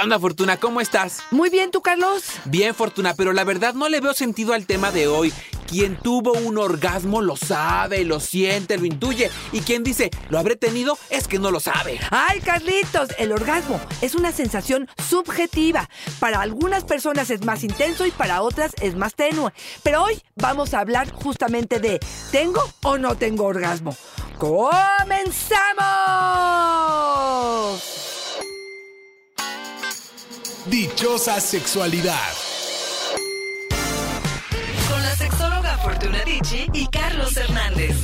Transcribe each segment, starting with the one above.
¿Qué onda, Fortuna? ¿Cómo estás? Muy bien, ¿tú, Carlos? Bien, Fortuna, pero la verdad no le veo sentido al tema de hoy. Quien tuvo un orgasmo lo sabe, lo siente, lo intuye. Y quien dice, lo habré tenido, es que no lo sabe. Ay, Carlitos, el orgasmo es una sensación subjetiva. Para algunas personas es más intenso y para otras es más tenue. Pero hoy vamos a hablar justamente de ¿tengo o no tengo orgasmo? ¡Comenzamos! Dichosa sexualidad. Con la sexóloga Fortuna Dicci y Carlos Hernández.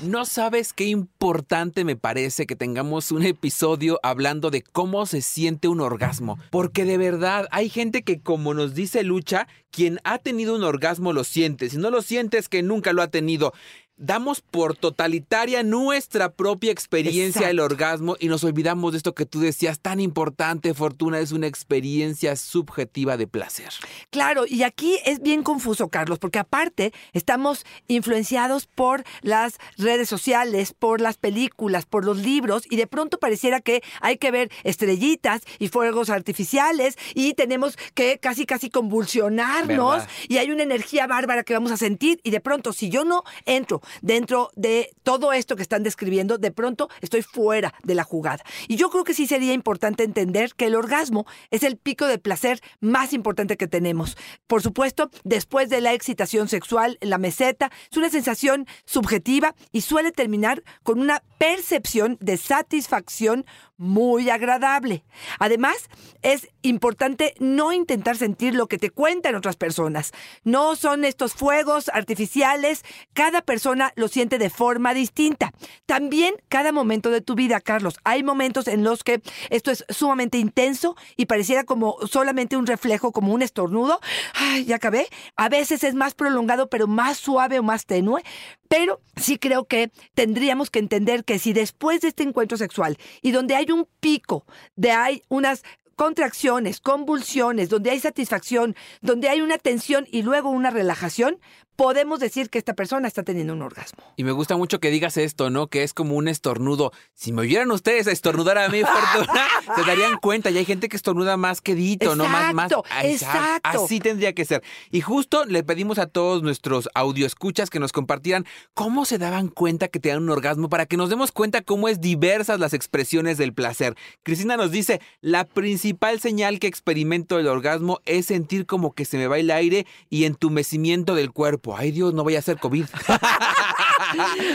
No sabes qué importante me parece que tengamos un episodio hablando de cómo se siente un orgasmo. Porque de verdad hay gente que, como nos dice Lucha, quien ha tenido un orgasmo lo siente. Si no lo sientes, que nunca lo ha tenido damos por totalitaria nuestra propia experiencia del orgasmo y nos olvidamos de esto que tú decías, tan importante, Fortuna, es una experiencia subjetiva de placer. Claro, y aquí es bien confuso, Carlos, porque aparte estamos influenciados por las redes sociales, por las películas, por los libros, y de pronto pareciera que hay que ver estrellitas y fuegos artificiales y tenemos que casi, casi convulsionarnos ¿Verdad? y hay una energía bárbara que vamos a sentir y de pronto si yo no entro dentro de todo esto que están describiendo, de pronto estoy fuera de la jugada. Y yo creo que sí sería importante entender que el orgasmo es el pico de placer más importante que tenemos. Por supuesto, después de la excitación sexual, la meseta, es una sensación subjetiva y suele terminar con una percepción de satisfacción muy agradable. Además, es importante no intentar sentir lo que te cuentan otras personas. No son estos fuegos artificiales, cada persona lo siente de forma distinta. También cada momento de tu vida, Carlos, hay momentos en los que esto es sumamente intenso y pareciera como solamente un reflejo, como un estornudo. Ay, ya acabé. A veces es más prolongado, pero más suave o más tenue. Pero sí creo que tendríamos que entender que si después de este encuentro sexual y donde hay un pico, de hay unas contracciones, convulsiones, donde hay satisfacción, donde hay una tensión y luego una relajación, podemos decir que esta persona está teniendo un orgasmo. Y me gusta mucho que digas esto, ¿no? Que es como un estornudo. Si me oyeran ustedes a estornudar a mí, Fortuna, se darían cuenta. Y hay gente que estornuda más quedito, ¿no? Más, más. Exacto. Así tendría que ser. Y justo le pedimos a todos nuestros audioescuchas que nos compartieran cómo se daban cuenta que tenían un orgasmo para que nos demos cuenta cómo es diversas las expresiones del placer. Cristina nos dice, la principal señal que experimento del orgasmo es sentir como que se me va el aire y entumecimiento del cuerpo. Ay Dios, no vaya a ser COVID.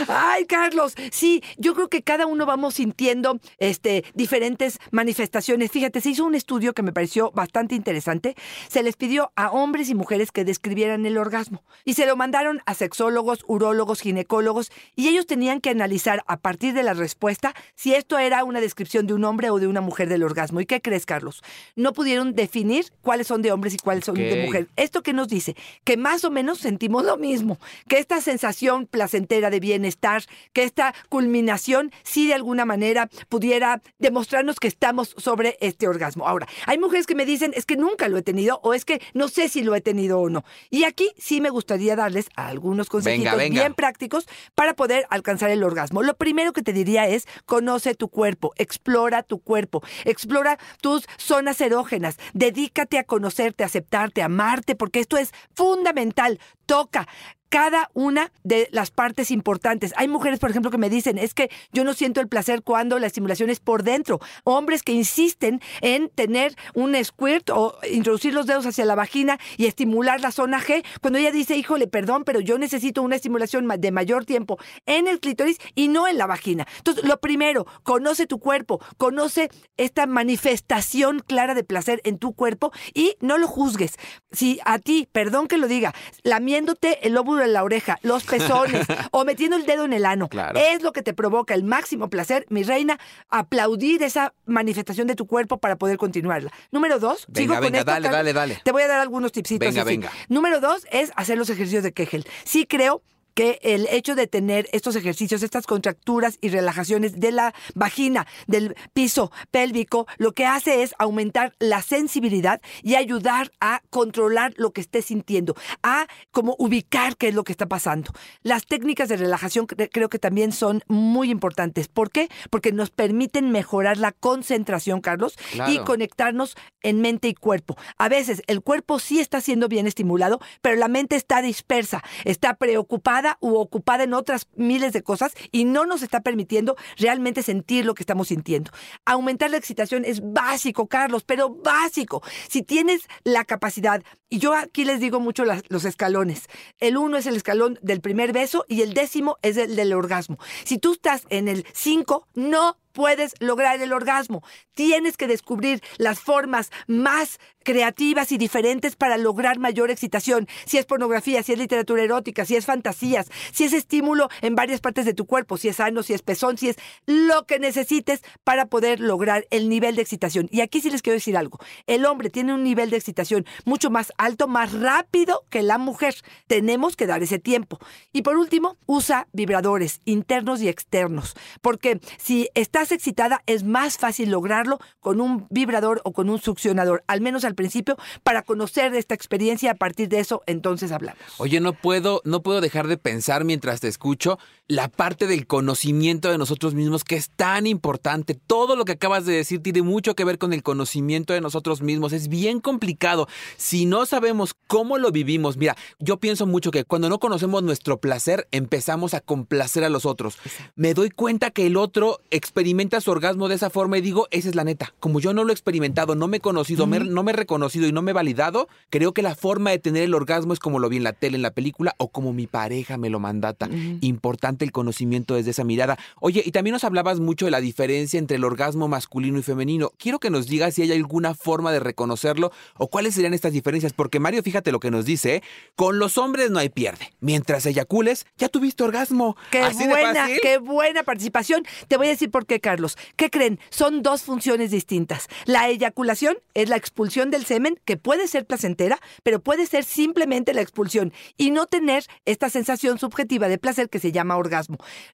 Ay, Carlos, sí, yo creo que cada uno vamos sintiendo este, diferentes manifestaciones. Fíjate, se hizo un estudio que me pareció bastante interesante. Se les pidió a hombres y mujeres que describieran el orgasmo y se lo mandaron a sexólogos, urólogos, ginecólogos y ellos tenían que analizar a partir de la respuesta si esto era una descripción de un hombre o de una mujer del orgasmo. ¿Y qué crees, Carlos? No pudieron definir cuáles son de hombres y cuáles son de mujeres. ¿Esto qué nos dice? Que más o menos sentimos lo mismo, que esta sensación placentera de bienestar, que esta culminación sí de alguna manera pudiera demostrarnos que estamos sobre este orgasmo. Ahora, hay mujeres que me dicen, es que nunca lo he tenido o es que no sé si lo he tenido o no. Y aquí sí me gustaría darles algunos consejitos venga. bien prácticos para poder alcanzar el orgasmo. Lo primero que te diría es, conoce tu cuerpo, explora tu cuerpo, explora tus zonas erógenas, dedícate a conocerte, a aceptarte, a amarte, porque esto es fundamental. Toca cada una de las partes importantes. Hay mujeres, por ejemplo, que me dicen, es que yo no siento el placer cuando la estimulación es por dentro. Hombres que insisten en tener un squirt o introducir los dedos hacia la vagina y estimular la zona G, cuando ella dice, híjole, perdón, pero yo necesito una estimulación de mayor tiempo en el clítoris y no en la vagina. Entonces, lo primero, conoce tu cuerpo, conoce esta manifestación clara de placer en tu cuerpo y no lo juzgues. Si a ti, perdón que lo diga, lamiéndote el lóbulo de la oreja, los pezones o metiendo el dedo en el ano, Claro. es lo que te provoca el máximo placer, mi reina, aplaudir esa manifestación de tu cuerpo para poder continuarla. Número dos, Venga, sigo con esto, dale, Carlos? dale, dale. Te voy a dar algunos tipsitos. Venga, así. venga. Número dos es hacer los ejercicios de Kegel. Sí creo que el hecho de tener estos ejercicios, estas contracturas y relajaciones de la vagina, del piso pélvico, lo que hace es aumentar la sensibilidad y ayudar a controlar lo que esté sintiendo, a como ubicar qué es lo que está pasando. Las técnicas de relajación creo que también son muy importantes. ¿Por qué? Porque nos permiten mejorar la concentración, Carlos, y conectarnos en mente y cuerpo. A veces el cuerpo sí está siendo bien estimulado, pero la mente está dispersa, está preocupada u ocupada en otras miles de cosas y no nos está permitiendo realmente sentir lo que estamos sintiendo. Aumentar la excitación es básico, Carlos, pero básico. Si tienes la capacidad, y yo aquí les digo mucho los escalones, el uno es el escalón del primer beso y el décimo es el del orgasmo. Si tú estás en el cinco, no puedes lograr el orgasmo. Tienes que descubrir las formas más creativas y diferentes para lograr mayor excitación. Si es pornografía, si es literatura erótica, si es fantasías, si es estímulo en varias partes de tu cuerpo, si es sano, si es pezón, si es lo que necesites para poder lograr el nivel de excitación. Y aquí sí les quiero decir algo. El hombre tiene un nivel de excitación mucho más alto, más rápido que la mujer. Tenemos que dar ese tiempo. Y por último, usa vibradores internos y externos. Porque si estás excitada, es más fácil lograrlo con un vibrador o con un succionador. Al menos al principio para conocer esta experiencia. A partir de eso, entonces hablamos. Oye, no puedo, no puedo dejar de pensar mientras te escucho la parte del conocimiento de nosotros mismos que es tan importante. Todo lo que acabas de decir tiene mucho que ver con el conocimiento de nosotros mismos. Es bien complicado. Si no sabemos cómo lo vivimos, mira, yo pienso mucho que cuando no conocemos nuestro placer, empezamos a complacer a los otros. Me doy cuenta que el otro experimenta su orgasmo de esa forma y digo, esa es la neta. Como yo no lo he experimentado, no me he conocido, no me he reconocido y no me he validado, creo que la forma de tener el orgasmo es como lo vi en la tele, en la película o como mi pareja me lo mandata. Importante el conocimiento desde esa mirada. Oye, y también nos hablabas mucho de la diferencia entre el orgasmo masculino y femenino. Quiero que nos digas si hay alguna forma de reconocerlo o cuáles serían estas diferencias, porque Mario, fíjate lo que nos dice, ¿eh? con los hombres no hay pierde. Mientras eyacules, ya tuviste orgasmo. Qué buena, qué buena participación. Te voy a decir por qué, Carlos. ¿Qué creen? Son dos funciones distintas. La eyaculación es la expulsión del semen, que puede ser placentera, pero puede ser simplemente la expulsión y no tener esta sensación subjetiva de placer que se llama orgasmo.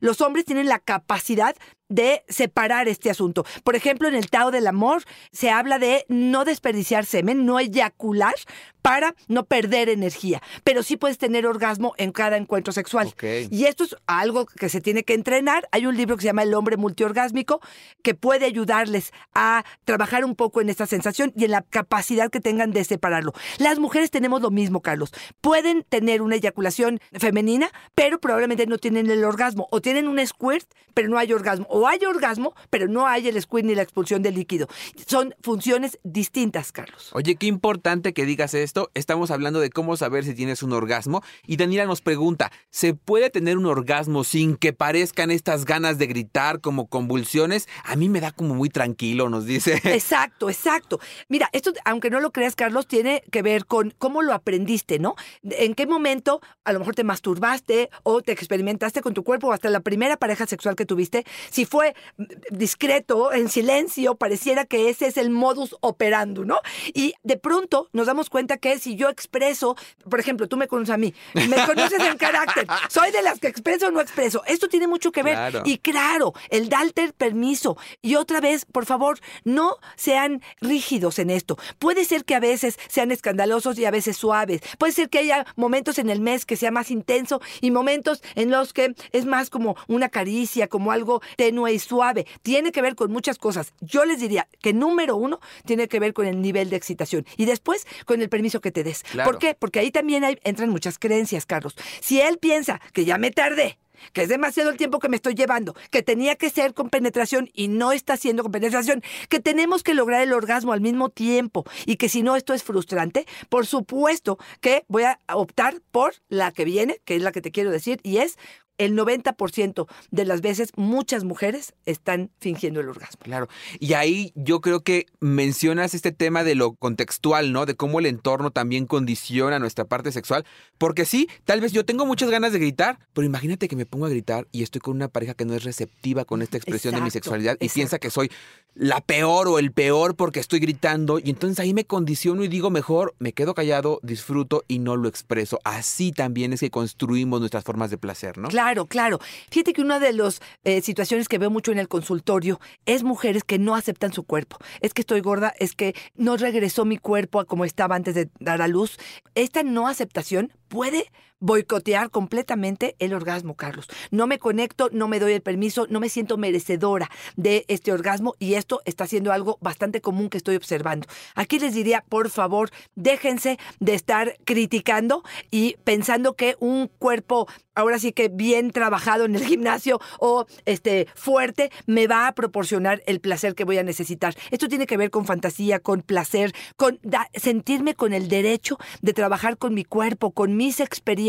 Los hombres tienen la capacidad de separar este asunto. Por ejemplo, en el Tao del Amor se habla de no desperdiciar semen, no eyacular para no perder energía, pero sí puedes tener orgasmo en cada encuentro sexual. Y esto es algo que se tiene que entrenar. Hay un libro que se llama El hombre multiorgásmico que puede ayudarles a trabajar un poco en esta sensación y en la capacidad que tengan de separarlo. Las mujeres tenemos lo mismo, Carlos. Pueden tener una eyaculación femenina, pero probablemente no tienen el orgasmo o tienen un squirt, pero no hay orgasmo o hay orgasmo, pero no hay el squirt ni la expulsión del líquido. Son funciones distintas, Carlos. Oye, qué importante que digas esto. Estamos hablando de cómo saber si tienes un orgasmo. Y Daniela nos pregunta, ¿se puede tener un orgasmo sin que parezcan estas ganas de gritar como convulsiones? A mí me da como muy tranquilo, nos dice. Exacto, exacto. Mira, esto, aunque no lo creas, Carlos, tiene que ver con cómo lo aprendiste, ¿no? En qué momento a lo mejor te masturbaste o te experimentaste con tu cuerpo hasta la primera pareja sexual que tuviste. Si fue discreto, en silencio, pareciera que ese es el modus operandi, ¿no? Y de pronto nos damos cuenta que si yo expreso, por ejemplo, tú me conoces a mí, me conoces en carácter, soy de las que expreso o no expreso. Esto tiene mucho que ver. Y claro, el darte permiso. Y otra vez, por favor, no sean rígidos en esto. Puede ser que a veces sean escandalosos y a veces suaves. Puede ser que haya momentos en el mes que sea más intenso y momentos en los que es más como una caricia, como algo tenue y suave. Tiene que ver con muchas cosas. Yo les diría que número uno tiene que ver con el nivel de excitación y después con el permiso que te des. ¿Por qué? Porque ahí también hay, entran muchas creencias, Carlos. Si él piensa que ya me tardé, que es demasiado el tiempo que me estoy llevando, que tenía que ser con penetración y no está siendo con penetración, que tenemos que lograr el orgasmo al mismo tiempo y que si no esto es frustrante, por supuesto que voy a optar por la que viene, que es la que te quiero decir, y es el 90% de las veces muchas mujeres están fingiendo el orgasmo. Claro. Y ahí yo creo que mencionas este tema de lo contextual, ¿no? De cómo el entorno también condiciona nuestra parte sexual. Porque sí, tal vez yo tengo muchas ganas de gritar, pero imagínate que me pongo a gritar y estoy con una pareja que no es receptiva con esta expresión de mi sexualidad y piensa que soy la peor o el peor porque estoy gritando y entonces ahí me condiciono y digo mejor, me quedo callado, disfruto y no lo expreso. Así también es que construimos nuestras formas de placer, ¿no? Claro, claro. Fíjate que una de las situaciones que veo mucho en el consultorio es mujeres que no aceptan su cuerpo. Es que estoy gorda, es que no regresó mi cuerpo a como estaba antes de dar a luz. Esta no aceptación puede boicotear completamente el orgasmo, Carlos. No me conecto, no me doy el permiso, no me siento merecedora de este orgasmo y esto está siendo algo bastante común que estoy observando. Aquí les diría, por favor, déjense de estar criticando y pensando que un cuerpo ahora sí que bien trabajado en el gimnasio o este fuerte me va a proporcionar el placer que voy a necesitar. Esto tiene que ver con fantasía, con placer, con sentirme con el derecho de trabajar con mi cuerpo, con mis experiencias,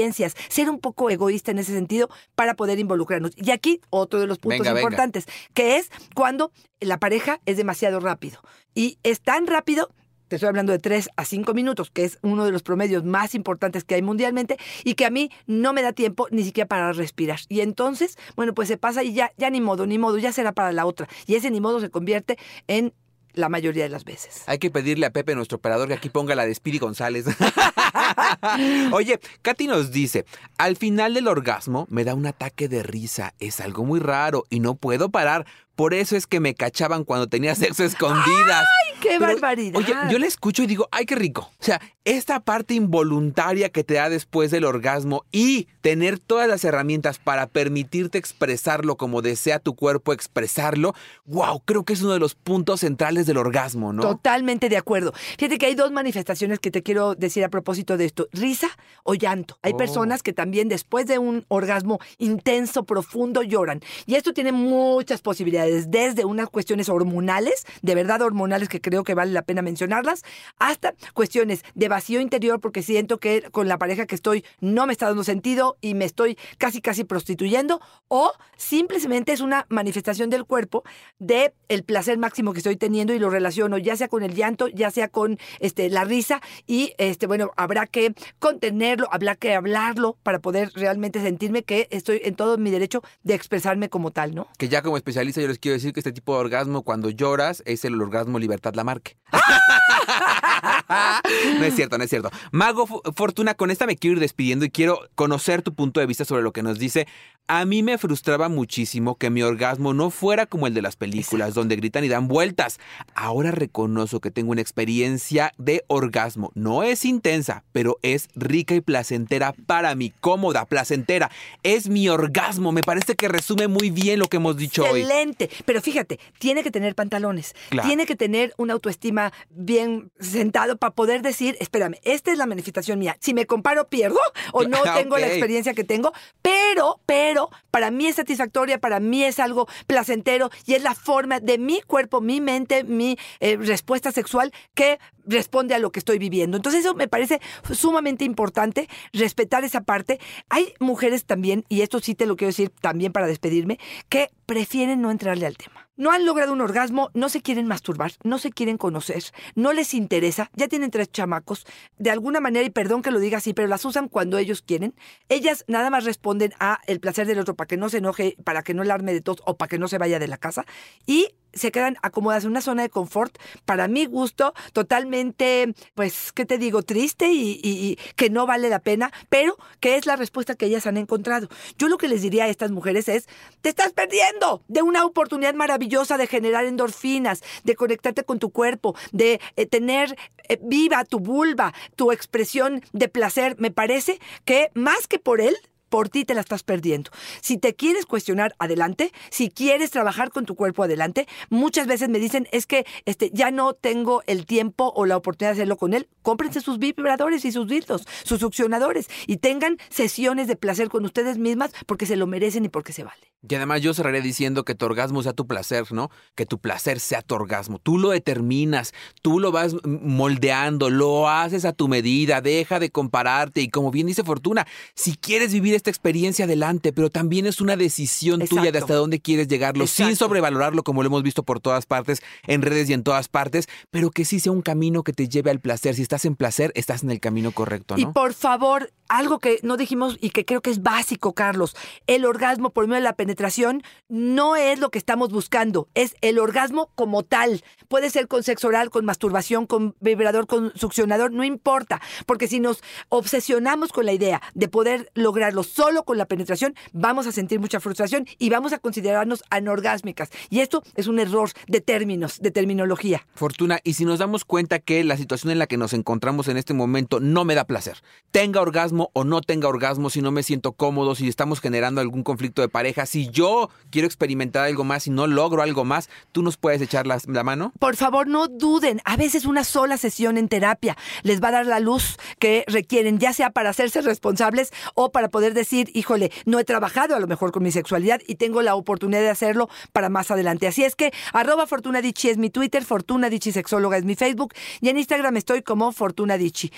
ser un poco egoísta en ese sentido para poder involucrarnos. Y aquí otro de los puntos importantes, que es cuando la pareja es demasiado rápido. Y es tan rápido te estoy hablando de 3 a 5 minutos, que es uno de los promedios más importantes que hay mundialmente y que a mí no me da tiempo ni siquiera para respirar. Y entonces, bueno, pues se pasa y ya, ya ni modo, ni modo, ya será para la otra. Y ese ni modo se convierte en la mayoría de las veces. Hay que pedirle a Pepe, nuestro operador, que aquí ponga la de Spiri González. Oye, Katy nos dice, al final del orgasmo me da un ataque de risa. Es algo muy raro y no puedo parar. Por eso es que me cachaban cuando tenía sexo escondidas. ¡Ay, qué barbaridad! Oye, yo le escucho y digo, ¡ay, qué rico! O sea, esta parte involuntaria que te da después del orgasmo y tener todas las herramientas para permitirte expresarlo como desea tu cuerpo expresarlo, wow, creo que es uno de los puntos centrales del orgasmo, ¿no? Totalmente de acuerdo. Fíjate que hay dos manifestaciones que te quiero decir a propósito de esto, risa o llanto. Hay oh. personas que también después de un orgasmo intenso, profundo, lloran. Y esto tiene muchas posibilidades desde unas cuestiones hormonales, de verdad hormonales que creo que vale la pena mencionarlas, hasta cuestiones de vacío interior porque siento que con la pareja que estoy no me está dando sentido y me estoy casi casi prostituyendo o simplemente es una manifestación del cuerpo de el placer máximo que estoy teniendo y lo relaciono ya sea con el llanto, ya sea con este la risa y este bueno, habrá que contenerlo, habrá que hablarlo para poder realmente sentirme que estoy en todo mi derecho de expresarme como tal, ¿no? Que ya como especialista yo les quiero decir que este tipo de orgasmo, cuando lloras, es el orgasmo Libertad Lamarque. no es cierto, no es cierto. Mago Fortuna, con esta me quiero ir despidiendo y quiero conocer tu punto de vista sobre lo que nos dice. A mí me frustraba muchísimo que mi orgasmo no fuera como el de las películas, donde gritan y dan vueltas. Ahora reconozco que tengo una experiencia de orgasmo. No es intensa, pero es rica y placentera para mí, cómoda, placentera. Es mi orgasmo. Me parece que resume muy bien lo que hemos dicho hoy. Excelente. Pero fíjate, tiene que tener pantalones. Tiene que tener una autoestima bien sentado para poder decir, espérame, esta es la manifestación mía. Si me comparo, pierdo o no tengo la experiencia que tengo, pero, pero, para mí es satisfactoria, para mí es algo placentero y es la forma de mi cuerpo, mi mente, mi eh, respuesta sexual que responde a lo que estoy viviendo. Entonces eso me parece sumamente importante, respetar esa parte. Hay mujeres también, y esto sí te lo quiero decir también para despedirme, que prefieren no entrarle al tema. No han logrado un orgasmo, no se quieren masturbar, no se quieren conocer, no les interesa, ya tienen tres chamacos, de alguna manera, y perdón que lo diga así, pero las usan cuando ellos quieren. Ellas nada más responden a el placer del otro para que no se enoje, para que no el arme de tos o para que no se vaya de la casa. Y se quedan acomodadas en una zona de confort, para mi gusto, totalmente, pues, ¿qué te digo? Triste y, que no vale la pena, pero que es la respuesta que ellas han encontrado. Yo lo que les diría a estas mujeres es, te estás perdiendo de una oportunidad maravillosa de generar endorfinas, de conectarte con tu cuerpo, de eh, tener eh, viva tu vulva, tu expresión de placer. Me parece que más que por él, por ti te la estás perdiendo. Si te quieres cuestionar, adelante. Si quieres trabajar con tu cuerpo, adelante. Muchas veces me dicen, es que este, ya no tengo el tiempo o la oportunidad de hacerlo con él. Cómprense sus vibradores y sus dildos, sus succionadores y tengan sesiones de placer con ustedes mismas porque se lo merecen y porque se vale. Y además yo cerraré diciendo que tu orgasmo sea tu placer, ¿no? Que tu placer sea tu orgasmo. Tú lo determinas, tú lo vas moldeando, lo haces a tu medida, deja de compararte y como bien dice Fortuna, si quieres vivir esta experiencia adelante, pero también es una decisión tuya de hasta dónde quieres llegarlo, sin sobrevalorarlo como lo hemos visto por todas partes, en redes y en todas partes, pero que sí sea un camino que te lleve al placer. Si estás en placer, estás en el camino correcto, Y por favor, algo que no dijimos y que creo que es básico, Carlos, el orgasmo por medio de la penetración no es lo que estamos buscando, es el orgasmo como tal. Puede ser con sexo oral, con masturbación, con vibrador, con succionador, no importa, porque si nos obsesionamos con la idea de poder lograrlo solo con la penetración, vamos a sentir mucha frustración y vamos a considerarnos anorgásmicas. Y esto es un error de términos, de terminología. Fortuna, y si nos damos cuenta que la situación en la que nos encontramos en este momento no me da placer, tenga orgasmo o no tenga orgasmo, si no me siento cómodo, si estamos generando algún conflicto de pareja, si yo quiero experimentar algo más y no logro algo más, ¿tú nos puedes echar la, la mano? Por favor, no duden. A veces una sola sesión en terapia les va a dar la luz que requieren, ya sea para hacerse responsables o para poder decir, híjole, no he trabajado a lo mejor con mi sexualidad y tengo la oportunidad de hacerlo para más adelante. Así es que arroba Fortuna es mi Twitter, Fortuna Dichi Sexóloga es mi Facebook y en Instagram estoy como Fortuna Dichi.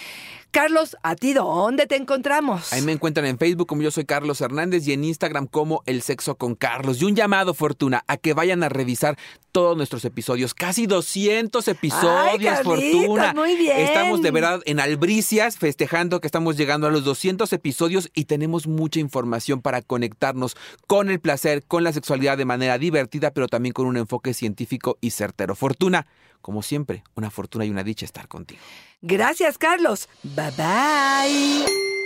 Carlos, ¿a ti dónde te encontramos? Ahí me encuentran en Facebook como yo soy Carlos Hernández y en Instagram como El Sexo con Carlos. Y un llamado, Fortuna, a que vayan a revisar todos nuestros episodios. Casi 200 episodios, Ay, Carlitos, Fortuna. muy bien. Estamos de verdad en Albricias festejando que estamos llegando a los 200 episodios y tenemos mucha información para conectarnos con el placer, con la sexualidad de manera divertida, pero también con un enfoque científico y certero. Fortuna, como siempre, una fortuna y una dicha estar contigo. Gracias, Carlos. Bye bye.